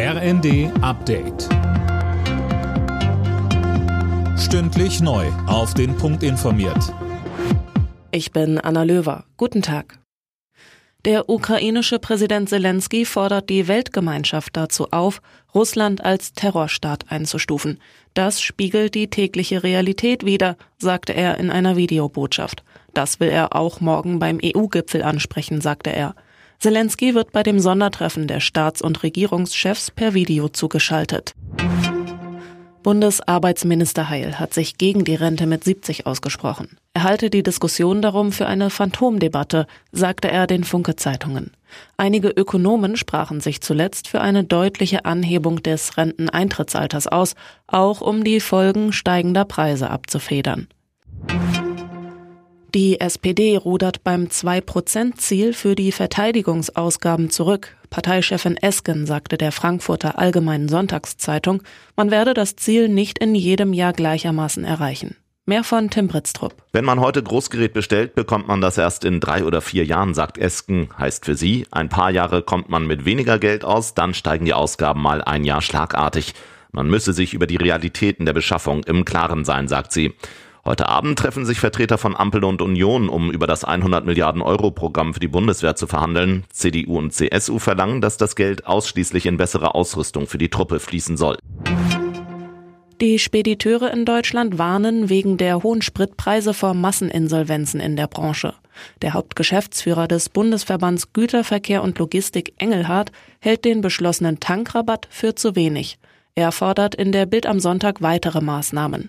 RND Update. Stündlich neu. Auf den Punkt informiert. Ich bin Anna Löwer. Guten Tag. Der ukrainische Präsident Zelensky fordert die Weltgemeinschaft dazu auf, Russland als Terrorstaat einzustufen. Das spiegelt die tägliche Realität wider, sagte er in einer Videobotschaft. Das will er auch morgen beim EU-Gipfel ansprechen, sagte er. Zelensky wird bei dem Sondertreffen der Staats- und Regierungschefs per Video zugeschaltet. Bundesarbeitsminister Heil hat sich gegen die Rente mit 70 ausgesprochen. Er halte die Diskussion darum für eine Phantomdebatte, sagte er den Funke Zeitungen. Einige Ökonomen sprachen sich zuletzt für eine deutliche Anhebung des Renteneintrittsalters aus, auch um die Folgen steigender Preise abzufedern. Die SPD rudert beim 2-Prozent-Ziel für die Verteidigungsausgaben zurück. Parteichefin Esken sagte der Frankfurter Allgemeinen Sonntagszeitung, man werde das Ziel nicht in jedem Jahr gleichermaßen erreichen. Mehr von Tim Britztrup. Wenn man heute Großgerät bestellt, bekommt man das erst in drei oder vier Jahren, sagt Esken. Heißt für sie, ein paar Jahre kommt man mit weniger Geld aus, dann steigen die Ausgaben mal ein Jahr schlagartig. Man müsse sich über die Realitäten der Beschaffung im Klaren sein, sagt sie. Heute Abend treffen sich Vertreter von Ampel und Union, um über das 100 Milliarden Euro Programm für die Bundeswehr zu verhandeln. CDU und CSU verlangen, dass das Geld ausschließlich in bessere Ausrüstung für die Truppe fließen soll. Die Spediteure in Deutschland warnen wegen der hohen Spritpreise vor Masseninsolvenzen in der Branche. Der Hauptgeschäftsführer des Bundesverbands Güterverkehr und Logistik Engelhardt hält den beschlossenen Tankrabatt für zu wenig. Er fordert in der Bild am Sonntag weitere Maßnahmen.